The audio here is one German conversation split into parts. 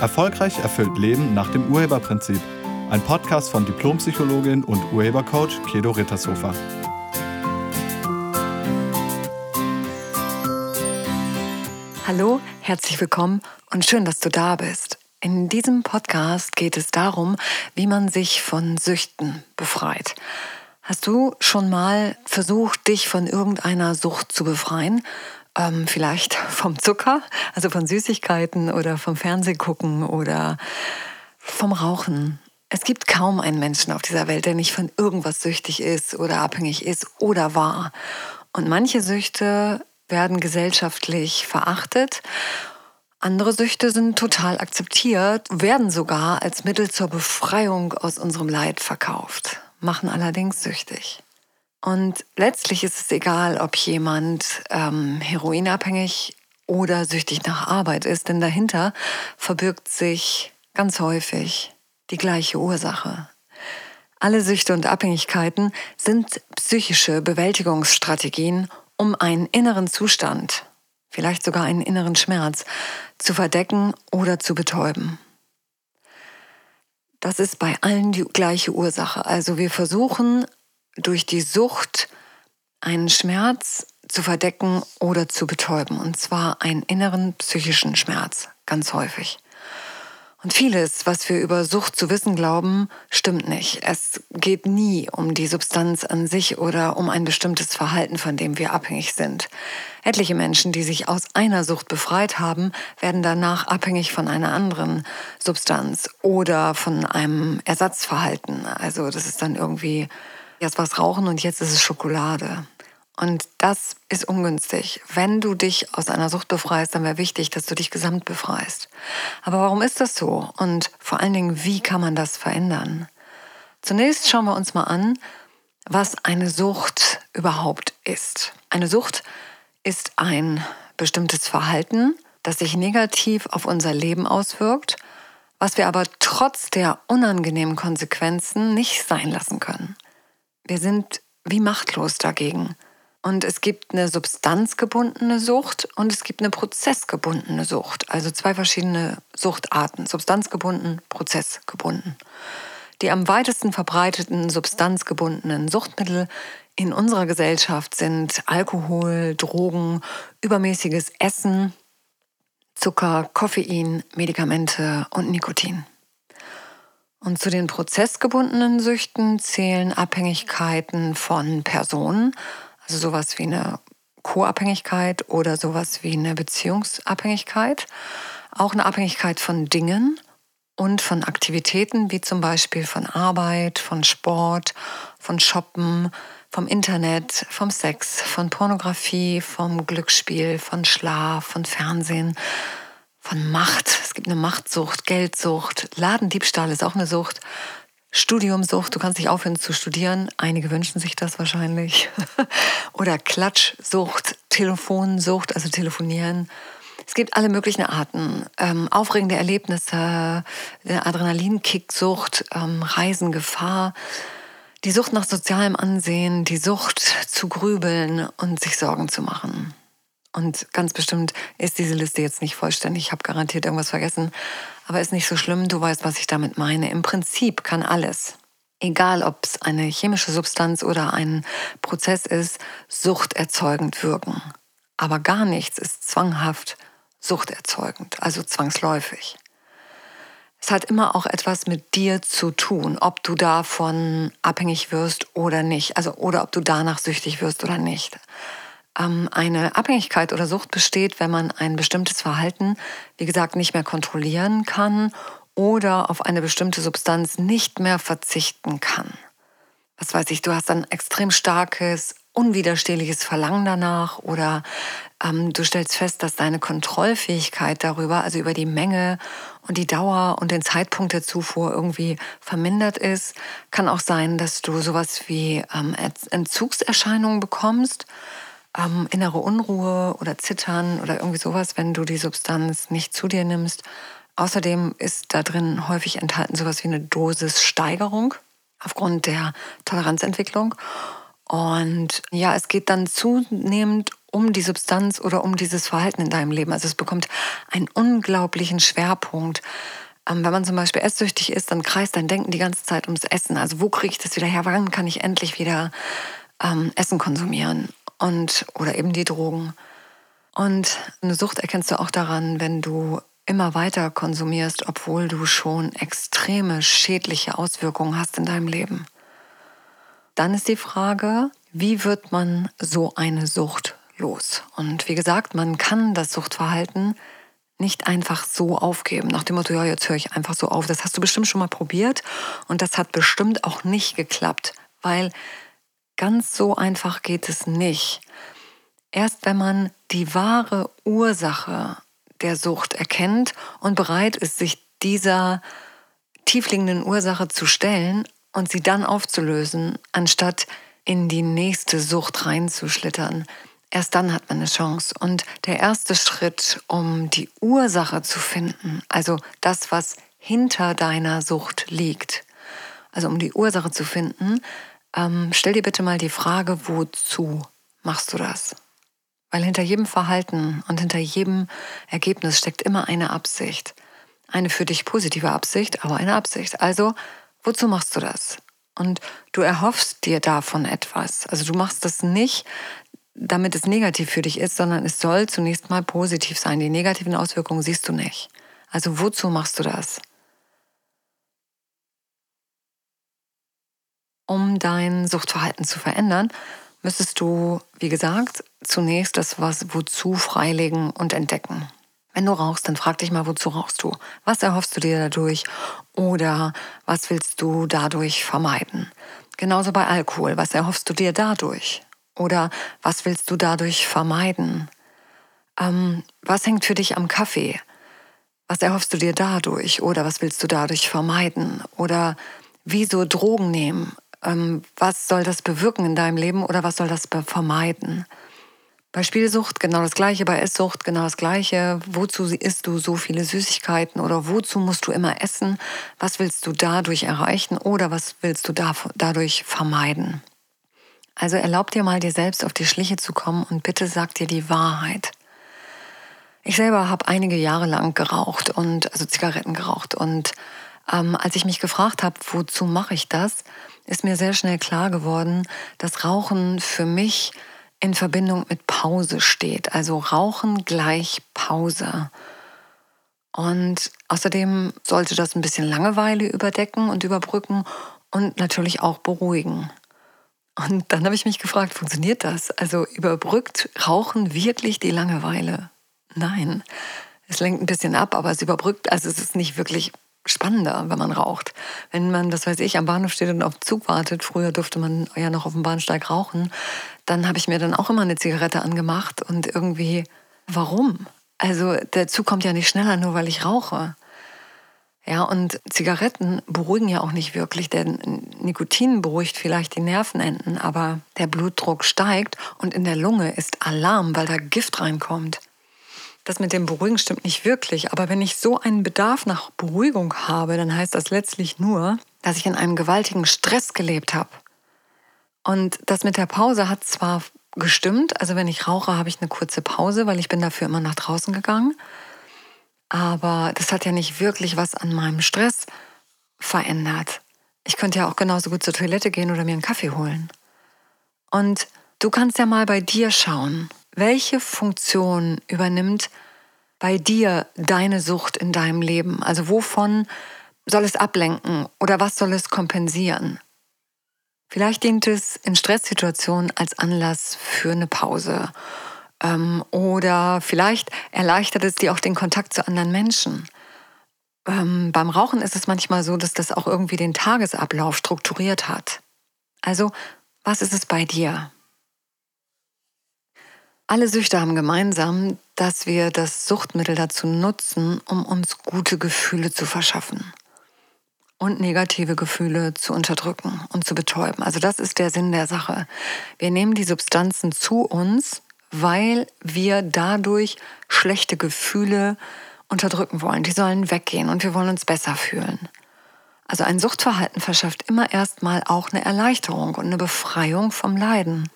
Erfolgreich erfüllt Leben nach dem Urheberprinzip. Ein Podcast von Diplompsychologin und Urhebercoach Kedo Rittershofer. Hallo, herzlich willkommen und schön, dass du da bist. In diesem Podcast geht es darum, wie man sich von Süchten befreit. Hast du schon mal versucht, dich von irgendeiner Sucht zu befreien? Ähm, vielleicht vom Zucker, also von Süßigkeiten oder vom Fernsehgucken oder vom Rauchen. Es gibt kaum einen Menschen auf dieser Welt, der nicht von irgendwas süchtig ist oder abhängig ist oder war. Und manche Süchte werden gesellschaftlich verachtet. Andere Süchte sind total akzeptiert, werden sogar als Mittel zur Befreiung aus unserem Leid verkauft, machen allerdings süchtig. Und letztlich ist es egal, ob jemand ähm, heroinabhängig oder süchtig nach Arbeit ist, denn dahinter verbirgt sich ganz häufig die gleiche Ursache. Alle Süchte und Abhängigkeiten sind psychische Bewältigungsstrategien, um einen inneren Zustand, vielleicht sogar einen inneren Schmerz, zu verdecken oder zu betäuben. Das ist bei allen die gleiche Ursache. Also wir versuchen durch die Sucht einen Schmerz zu verdecken oder zu betäuben. Und zwar einen inneren psychischen Schmerz, ganz häufig. Und vieles, was wir über Sucht zu wissen glauben, stimmt nicht. Es geht nie um die Substanz an sich oder um ein bestimmtes Verhalten, von dem wir abhängig sind. Etliche Menschen, die sich aus einer Sucht befreit haben, werden danach abhängig von einer anderen Substanz oder von einem Ersatzverhalten. Also das ist dann irgendwie Jetzt war es Rauchen und jetzt ist es Schokolade. Und das ist ungünstig. Wenn du dich aus einer Sucht befreist, dann wäre wichtig, dass du dich gesamt befreist. Aber warum ist das so? Und vor allen Dingen, wie kann man das verändern? Zunächst schauen wir uns mal an, was eine Sucht überhaupt ist. Eine Sucht ist ein bestimmtes Verhalten, das sich negativ auf unser Leben auswirkt, was wir aber trotz der unangenehmen Konsequenzen nicht sein lassen können. Wir sind wie machtlos dagegen. Und es gibt eine substanzgebundene Sucht und es gibt eine prozessgebundene Sucht. Also zwei verschiedene Suchtarten. Substanzgebunden, prozessgebunden. Die am weitesten verbreiteten substanzgebundenen Suchtmittel in unserer Gesellschaft sind Alkohol, Drogen, übermäßiges Essen, Zucker, Koffein, Medikamente und Nikotin. Und zu den prozessgebundenen Süchten zählen Abhängigkeiten von Personen, also sowas wie eine Co-Abhängigkeit oder sowas wie eine Beziehungsabhängigkeit, auch eine Abhängigkeit von Dingen und von Aktivitäten wie zum Beispiel von Arbeit, von Sport, von Shoppen, vom Internet, vom Sex, von Pornografie, vom Glücksspiel, von Schlaf, von Fernsehen, von Macht. Es gibt eine Machtsucht, Geldsucht, Ladendiebstahl ist auch eine Sucht. Studiumsucht, du kannst nicht aufhören zu studieren. Einige wünschen sich das wahrscheinlich. Oder Klatschsucht, Telefonsucht, also telefonieren. Es gibt alle möglichen Arten. Ähm, aufregende Erlebnisse, Adrenalinkicksucht, ähm, Reisen, Gefahr, die Sucht nach sozialem Ansehen, die Sucht zu grübeln und sich Sorgen zu machen. Und ganz bestimmt ist diese Liste jetzt nicht vollständig. Ich habe garantiert irgendwas vergessen. Aber ist nicht so schlimm. Du weißt, was ich damit meine. Im Prinzip kann alles, egal ob es eine chemische Substanz oder ein Prozess ist, suchterzeugend wirken. Aber gar nichts ist zwanghaft suchterzeugend, also zwangsläufig. Es hat immer auch etwas mit dir zu tun, ob du davon abhängig wirst oder nicht, also oder ob du danach süchtig wirst oder nicht. Ähm, eine Abhängigkeit oder Sucht besteht, wenn man ein bestimmtes Verhalten, wie gesagt, nicht mehr kontrollieren kann oder auf eine bestimmte Substanz nicht mehr verzichten kann. Was weiß ich, du hast ein extrem starkes, unwiderstehliches Verlangen danach oder ähm, du stellst fest, dass deine Kontrollfähigkeit darüber, also über die Menge und die Dauer und den Zeitpunkt der Zufuhr irgendwie vermindert ist. Kann auch sein, dass du sowas wie ähm, Entzugserscheinungen bekommst ähm, innere Unruhe oder Zittern oder irgendwie sowas, wenn du die Substanz nicht zu dir nimmst. Außerdem ist da drin häufig enthalten sowas wie eine Dosissteigerung aufgrund der Toleranzentwicklung. Und ja, es geht dann zunehmend um die Substanz oder um dieses Verhalten in deinem Leben. Also es bekommt einen unglaublichen Schwerpunkt. Ähm, wenn man zum Beispiel esssüchtig ist, dann kreist dein Denken die ganze Zeit ums Essen. Also wo kriege ich das wieder her? Wann kann ich endlich wieder ähm, Essen konsumieren? Und, oder eben die Drogen. Und eine Sucht erkennst du auch daran, wenn du immer weiter konsumierst, obwohl du schon extreme schädliche Auswirkungen hast in deinem Leben. Dann ist die Frage, wie wird man so eine Sucht los? Und wie gesagt, man kann das Suchtverhalten nicht einfach so aufgeben, nach dem Motto, ja, jetzt höre ich einfach so auf. Das hast du bestimmt schon mal probiert und das hat bestimmt auch nicht geklappt, weil ganz so einfach geht es nicht. Erst wenn man die wahre Ursache der Sucht erkennt und bereit ist, sich dieser tiefliegenden Ursache zu stellen und sie dann aufzulösen, anstatt in die nächste Sucht reinzuschlittern. Erst dann hat man eine Chance. Und der erste Schritt, um die Ursache zu finden, also das, was hinter deiner Sucht liegt, also um die Ursache zu finden, ähm, stell dir bitte mal die Frage, wozu machst du das? Weil hinter jedem Verhalten und hinter jedem Ergebnis steckt immer eine Absicht. Eine für dich positive Absicht, aber eine Absicht. Also, wozu machst du das? Und du erhoffst dir davon etwas. Also du machst das nicht, damit es negativ für dich ist, sondern es soll zunächst mal positiv sein. Die negativen Auswirkungen siehst du nicht. Also wozu machst du das? Um dein Suchtverhalten zu verändern, müsstest du, wie gesagt, zunächst das was wozu freilegen und entdecken. Wenn du rauchst, dann frag dich mal, wozu rauchst du? Was erhoffst du dir dadurch? Oder was willst du dadurch vermeiden? Genauso bei Alkohol. Was erhoffst du dir dadurch? Oder was willst du dadurch vermeiden? Ähm, was hängt für dich am Kaffee? Was erhoffst du dir dadurch? Oder was willst du dadurch vermeiden? Oder wieso Drogen nehmen? Ähm, was soll das bewirken in deinem Leben oder was soll das vermeiden? Bei Spielsucht genau das Gleiche, bei Esssucht genau das Gleiche. Wozu isst du so viele Süßigkeiten oder wozu musst du immer essen? Was willst du dadurch erreichen oder was willst du dadurch vermeiden? Also erlaub dir mal, dir selbst auf die Schliche zu kommen und bitte sag dir die Wahrheit. Ich selber habe einige Jahre lang geraucht und also Zigaretten geraucht und ähm, als ich mich gefragt habe, wozu mache ich das, ist mir sehr schnell klar geworden, dass Rauchen für mich in Verbindung mit Pause steht. Also Rauchen gleich Pause. Und außerdem sollte das ein bisschen Langeweile überdecken und überbrücken und natürlich auch beruhigen. Und dann habe ich mich gefragt, funktioniert das? Also überbrückt Rauchen wirklich die Langeweile? Nein. Es lenkt ein bisschen ab, aber es überbrückt, also es ist nicht wirklich spannender, wenn man raucht. Wenn man, das weiß ich, am Bahnhof steht und auf den Zug wartet, früher durfte man ja noch auf dem Bahnsteig rauchen, dann habe ich mir dann auch immer eine Zigarette angemacht und irgendwie, warum? Also der Zug kommt ja nicht schneller, nur weil ich rauche. Ja, und Zigaretten beruhigen ja auch nicht wirklich, denn Nikotin beruhigt vielleicht die Nervenenden, aber der Blutdruck steigt und in der Lunge ist Alarm, weil da Gift reinkommt das mit dem Beruhigen stimmt nicht wirklich. Aber wenn ich so einen Bedarf nach Beruhigung habe, dann heißt das letztlich nur, dass ich in einem gewaltigen Stress gelebt habe. Und das mit der Pause hat zwar gestimmt, also wenn ich rauche, habe ich eine kurze Pause, weil ich bin dafür immer nach draußen gegangen. Aber das hat ja nicht wirklich was an meinem Stress verändert. Ich könnte ja auch genauso gut zur Toilette gehen oder mir einen Kaffee holen. Und du kannst ja mal bei dir schauen. Welche Funktion übernimmt bei dir deine Sucht in deinem Leben? Also wovon soll es ablenken oder was soll es kompensieren? Vielleicht dient es in Stresssituationen als Anlass für eine Pause. Ähm, oder vielleicht erleichtert es dir auch den Kontakt zu anderen Menschen. Ähm, beim Rauchen ist es manchmal so, dass das auch irgendwie den Tagesablauf strukturiert hat. Also, was ist es bei dir? Alle Süchte haben gemeinsam, dass wir das Suchtmittel dazu nutzen, um uns gute Gefühle zu verschaffen und negative Gefühle zu unterdrücken und zu betäuben. Also das ist der Sinn der Sache. Wir nehmen die Substanzen zu uns, weil wir dadurch schlechte Gefühle unterdrücken wollen. Die sollen weggehen und wir wollen uns besser fühlen. Also ein Suchtverhalten verschafft immer erstmal auch eine Erleichterung und eine Befreiung vom Leiden.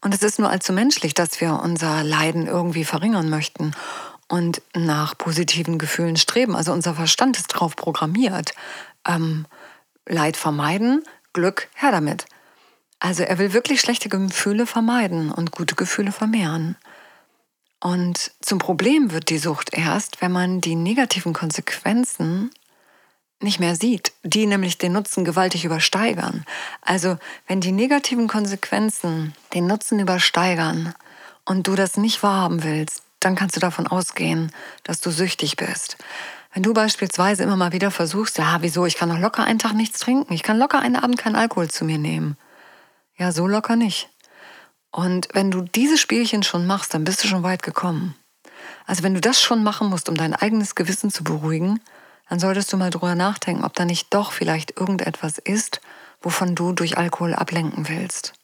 Und es ist nur allzu menschlich, dass wir unser Leiden irgendwie verringern möchten und nach positiven Gefühlen streben. Also unser Verstand ist darauf programmiert. Ähm, Leid vermeiden, Glück her damit. Also er will wirklich schlechte Gefühle vermeiden und gute Gefühle vermehren. Und zum Problem wird die Sucht erst, wenn man die negativen Konsequenzen nicht mehr sieht, die nämlich den Nutzen gewaltig übersteigern. Also wenn die negativen Konsequenzen den Nutzen übersteigern und du das nicht wahrhaben willst, dann kannst du davon ausgehen, dass du süchtig bist. Wenn du beispielsweise immer mal wieder versuchst, ja, wieso, ich kann doch locker einen Tag nichts trinken, ich kann locker einen Abend keinen Alkohol zu mir nehmen. Ja, so locker nicht. Und wenn du diese Spielchen schon machst, dann bist du schon weit gekommen. Also wenn du das schon machen musst, um dein eigenes Gewissen zu beruhigen, dann solltest du mal drüber nachdenken, ob da nicht doch vielleicht irgendetwas ist, wovon du durch Alkohol ablenken willst.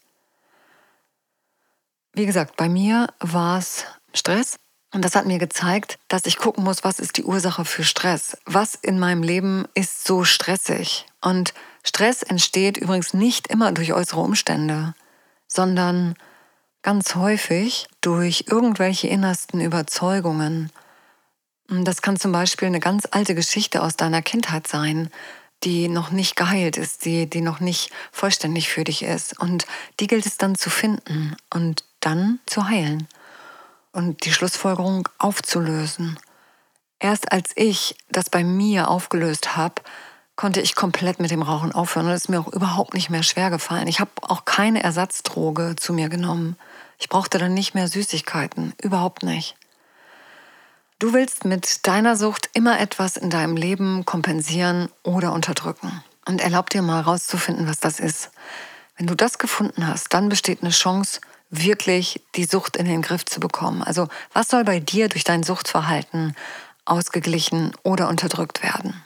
Wie gesagt, bei mir war es Stress. Und das hat mir gezeigt, dass ich gucken muss, was ist die Ursache für Stress? Was in meinem Leben ist so stressig? Und Stress entsteht übrigens nicht immer durch äußere Umstände, sondern ganz häufig durch irgendwelche innersten Überzeugungen, das kann zum Beispiel eine ganz alte Geschichte aus deiner Kindheit sein, die noch nicht geheilt ist, die, die noch nicht vollständig für dich ist. Und die gilt es dann zu finden und dann zu heilen und die Schlussfolgerung aufzulösen. Erst als ich das bei mir aufgelöst habe, konnte ich komplett mit dem Rauchen aufhören und es ist mir auch überhaupt nicht mehr schwer gefallen. Ich habe auch keine Ersatzdroge zu mir genommen. Ich brauchte dann nicht mehr Süßigkeiten, überhaupt nicht. Du willst mit deiner Sucht immer etwas in deinem Leben kompensieren oder unterdrücken. Und erlaub dir mal rauszufinden, was das ist. Wenn du das gefunden hast, dann besteht eine Chance, wirklich die Sucht in den Griff zu bekommen. Also was soll bei dir durch dein Suchtverhalten ausgeglichen oder unterdrückt werden?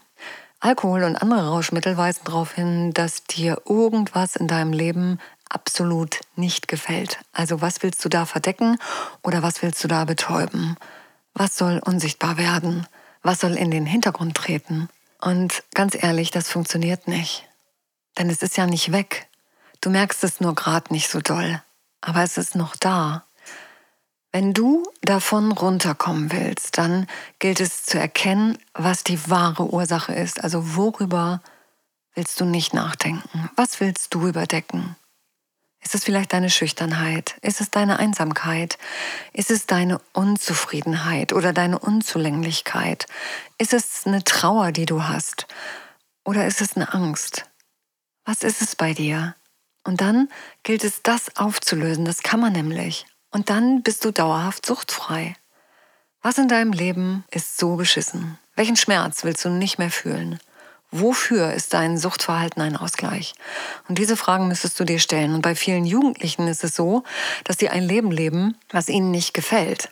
Alkohol und andere Rauschmittel weisen darauf hin, dass dir irgendwas in deinem Leben absolut nicht gefällt. Also was willst du da verdecken oder was willst du da betäuben? Was soll unsichtbar werden? Was soll in den Hintergrund treten? Und ganz ehrlich, das funktioniert nicht. Denn es ist ja nicht weg. Du merkst es nur gerade nicht so doll. Aber es ist noch da. Wenn du davon runterkommen willst, dann gilt es zu erkennen, was die wahre Ursache ist. Also worüber willst du nicht nachdenken? Was willst du überdecken? Ist es vielleicht deine Schüchternheit? Ist es deine Einsamkeit? Ist es deine Unzufriedenheit oder deine Unzulänglichkeit? Ist es eine Trauer, die du hast? Oder ist es eine Angst? Was ist es bei dir? Und dann gilt es, das aufzulösen. Das kann man nämlich. Und dann bist du dauerhaft suchtfrei. Was in deinem Leben ist so beschissen? Welchen Schmerz willst du nicht mehr fühlen? Wofür ist dein Suchtverhalten ein Ausgleich? Und diese Fragen müsstest du dir stellen. Und bei vielen Jugendlichen ist es so, dass sie ein Leben leben, was ihnen nicht gefällt,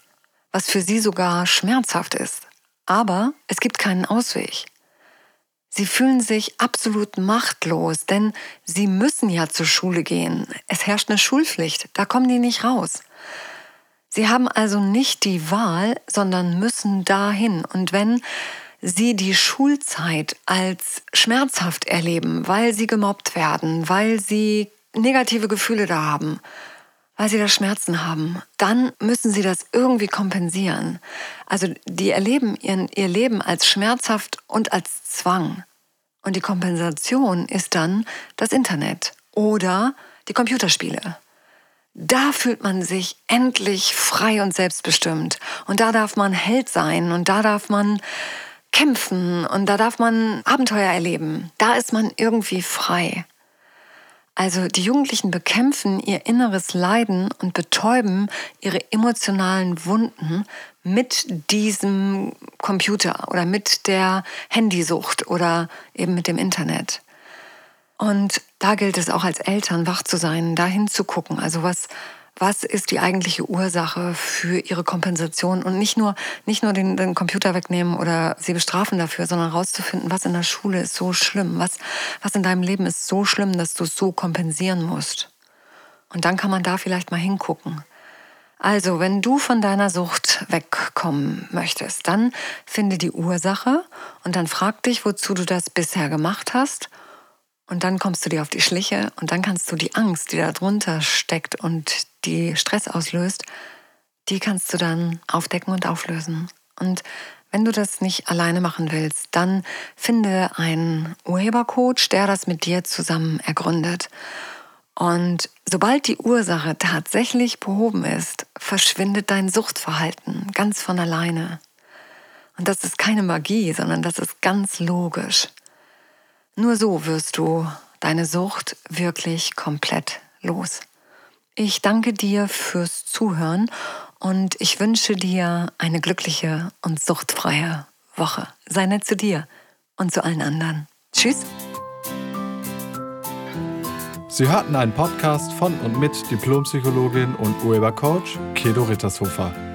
was für sie sogar schmerzhaft ist. Aber es gibt keinen Ausweg. Sie fühlen sich absolut machtlos, denn sie müssen ja zur Schule gehen. Es herrscht eine Schulpflicht, da kommen die nicht raus. Sie haben also nicht die Wahl, sondern müssen dahin. Und wenn sie die Schulzeit als schmerzhaft erleben, weil sie gemobbt werden, weil sie negative Gefühle da haben, weil sie da Schmerzen haben, dann müssen sie das irgendwie kompensieren. Also die erleben ihren, ihr Leben als schmerzhaft und als Zwang. Und die Kompensation ist dann das Internet oder die Computerspiele. Da fühlt man sich endlich frei und selbstbestimmt. Und da darf man Held sein und da darf man kämpfen und da darf man Abenteuer erleben. Da ist man irgendwie frei. Also die Jugendlichen bekämpfen ihr inneres Leiden und betäuben ihre emotionalen Wunden mit diesem Computer oder mit der Handysucht oder eben mit dem Internet. Und da gilt es auch als Eltern wach zu sein, da hinzugucken. Also was, was ist die eigentliche Ursache für ihre Kompensation und nicht nur, nicht nur den, den Computer wegnehmen oder sie bestrafen dafür, sondern rauszufinden, was in der Schule ist so schlimm, was, was in deinem Leben ist so schlimm, dass du es so kompensieren musst. Und dann kann man da vielleicht mal hingucken. Also, wenn du von deiner Sucht wegkommen möchtest, dann finde die Ursache und dann frag dich, wozu du das bisher gemacht hast und dann kommst du dir auf die Schliche und dann kannst du die Angst, die da drunter steckt und die Stress auslöst, die kannst du dann aufdecken und auflösen. Und wenn du das nicht alleine machen willst, dann finde einen Urhebercoach, der das mit dir zusammen ergründet. Und sobald die Ursache tatsächlich behoben ist, verschwindet dein Suchtverhalten ganz von alleine. Und das ist keine Magie, sondern das ist ganz logisch. Nur so wirst du deine Sucht wirklich komplett los. Ich danke dir fürs Zuhören und ich wünsche dir eine glückliche und suchtfreie Woche. Sei nett zu dir und zu allen anderen. Tschüss. Sie hörten einen Podcast von und mit Diplompsychologin und Urhebercoach Kedo Rittershofer.